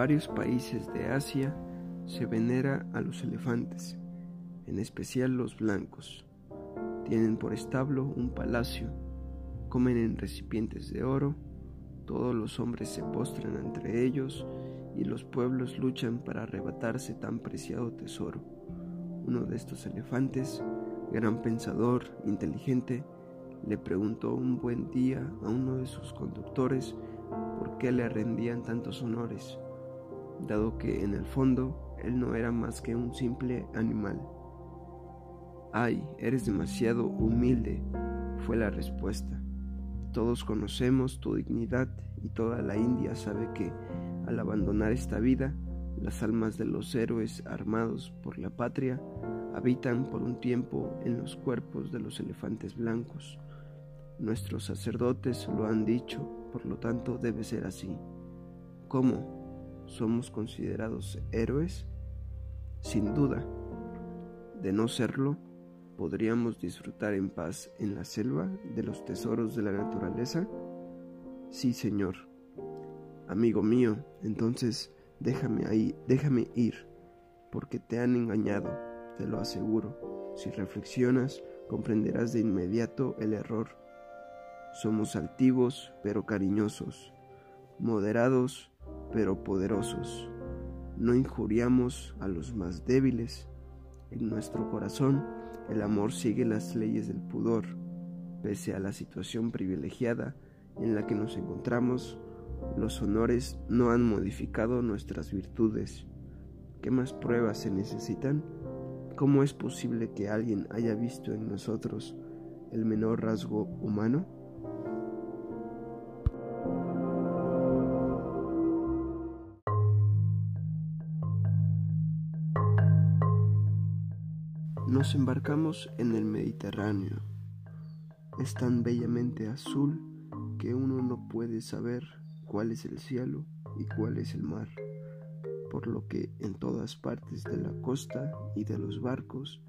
varios países de Asia se venera a los elefantes, en especial los blancos. Tienen por establo un palacio, comen en recipientes de oro, todos los hombres se postran entre ellos y los pueblos luchan para arrebatarse tan preciado tesoro. Uno de estos elefantes, gran pensador, inteligente, le preguntó un buen día a uno de sus conductores por qué le rendían tantos honores, dado que en el fondo él no era más que un simple animal. Ay, eres demasiado humilde, fue la respuesta. Todos conocemos tu dignidad y toda la India sabe que al abandonar esta vida, las almas de los héroes armados por la patria habitan por un tiempo en los cuerpos de los elefantes blancos. Nuestros sacerdotes lo han dicho, por lo tanto debe ser así. ¿Cómo? ¿Somos considerados héroes? Sin duda. De no serlo, ¿podríamos disfrutar en paz en la selva de los tesoros de la naturaleza? Sí, Señor. Amigo mío, entonces déjame ahí, déjame ir, porque te han engañado, te lo aseguro. Si reflexionas, comprenderás de inmediato el error. Somos altivos, pero cariñosos, moderados, pero poderosos. No injuriamos a los más débiles. En nuestro corazón el amor sigue las leyes del pudor. Pese a la situación privilegiada en la que nos encontramos, los honores no han modificado nuestras virtudes. ¿Qué más pruebas se necesitan? ¿Cómo es posible que alguien haya visto en nosotros el menor rasgo humano? Nos embarcamos en el Mediterráneo. Es tan bellamente azul que uno no puede saber cuál es el cielo y cuál es el mar, por lo que en todas partes de la costa y de los barcos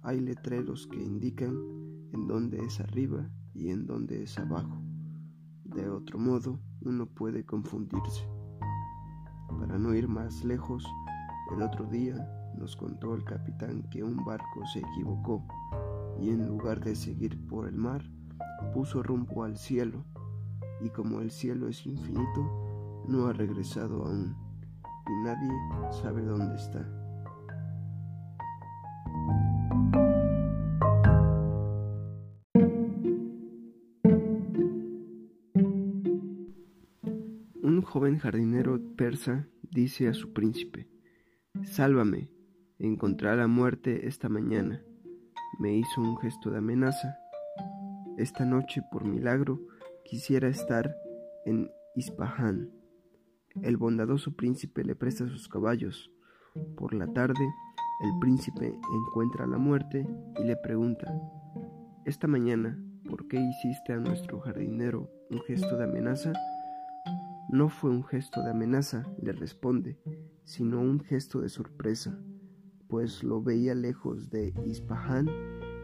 hay letreros que indican en dónde es arriba y en dónde es abajo. De otro modo, uno puede confundirse. Para no ir más lejos, el otro día nos contó el capitán que un barco se equivocó y en lugar de seguir por el mar, puso rumbo al cielo, y como el cielo es infinito, no ha regresado aún, y nadie sabe dónde está. Un joven jardinero persa dice a su príncipe, Sálvame, encontré a la muerte esta mañana. Me hizo un gesto de amenaza. Esta noche, por milagro, quisiera estar en Ispahan. El bondadoso príncipe le presta sus caballos. Por la tarde, el príncipe encuentra a la muerte y le pregunta, Esta mañana, ¿por qué hiciste a nuestro jardinero un gesto de amenaza? No fue un gesto de amenaza, le responde, sino un gesto de sorpresa, pues lo veía lejos de Ispahan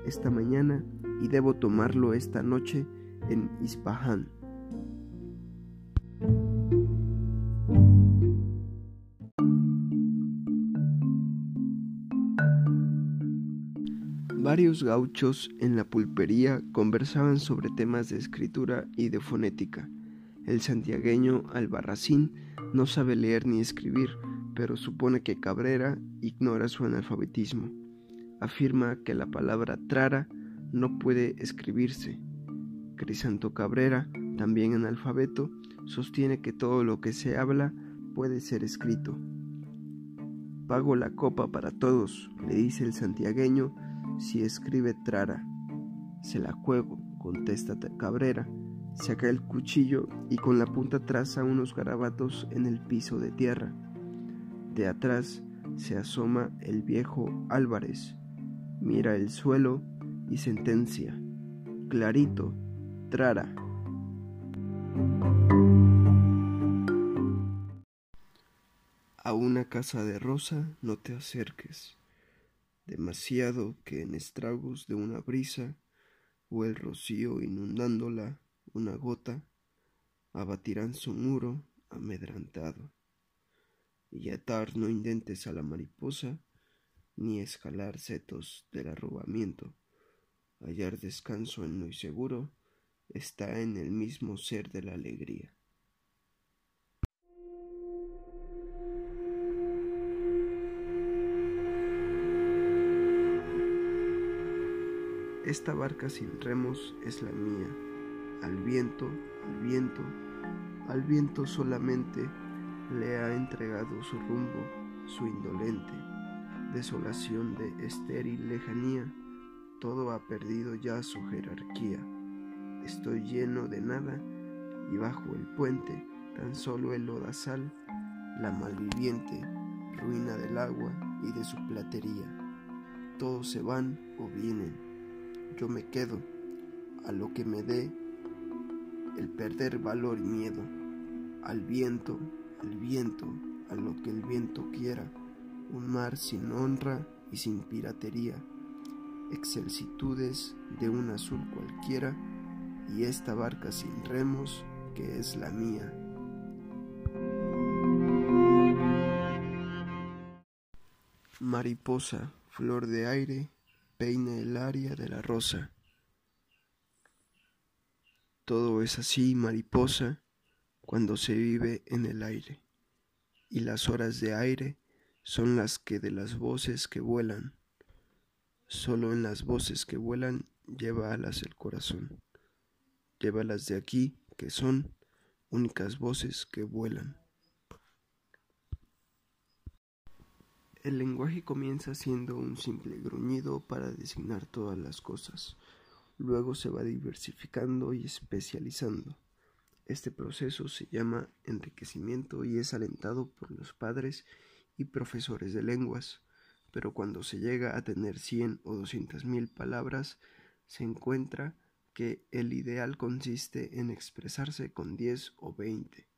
esta mañana y debo tomarlo esta noche en Ispahan. Varios gauchos en la pulpería conversaban sobre temas de escritura y de fonética. El santiagueño Albarracín no sabe leer ni escribir, pero supone que Cabrera ignora su analfabetismo. Afirma que la palabra trara no puede escribirse. Crisanto Cabrera, también analfabeto, sostiene que todo lo que se habla puede ser escrito. Pago la copa para todos, le dice el santiagueño, si escribe trara. Se la juego, contesta Cabrera Saca el cuchillo y con la punta traza unos garabatos en el piso de tierra. De atrás se asoma el viejo Álvarez, mira el suelo y sentencia. Clarito, trara. A una casa de rosa no te acerques, demasiado que en estragos de una brisa o el rocío inundándola una gota, abatirán su muro amedrantado. Y atar no indentes a la mariposa, ni escalar setos del arrobamiento. Hallar descanso en lo inseguro está en el mismo ser de la alegría. Esta barca sin remos es la mía, al viento, al viento, al viento solamente le ha entregado su rumbo, su indolente desolación de estéril lejanía, todo ha perdido ya su jerarquía. Estoy lleno de nada y bajo el puente tan solo el lodazal, la malviviente, ruina del agua y de su platería. Todos se van o vienen yo me quedo a lo que me dé el perder valor y miedo, al viento, al viento, a lo que el viento quiera, un mar sin honra y sin piratería, excelsitudes de un azul cualquiera y esta barca sin remos que es la mía. Mariposa, flor de aire, peine el área de la rosa. Todo es así, mariposa, cuando se vive en el aire, y las horas de aire son las que de las voces que vuelan. Solo en las voces que vuelan lleva alas el corazón. Llévalas de aquí, que son únicas voces que vuelan. El lenguaje comienza siendo un simple gruñido para designar todas las cosas. Luego se va diversificando y especializando. Este proceso se llama enriquecimiento y es alentado por los padres y profesores de lenguas, pero cuando se llega a tener cien o doscientas mil palabras, se encuentra que el ideal consiste en expresarse con diez o veinte.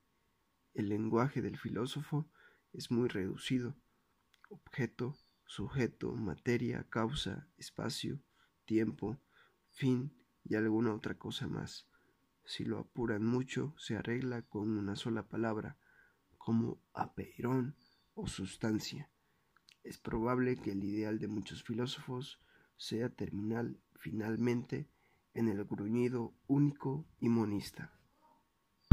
El lenguaje del filósofo es muy reducido, objeto, sujeto, materia, causa, espacio, tiempo, fin y alguna otra cosa más. Si lo apuran mucho, se arregla con una sola palabra, como apeirón o sustancia. Es probable que el ideal de muchos filósofos sea terminal finalmente en el gruñido único y monista.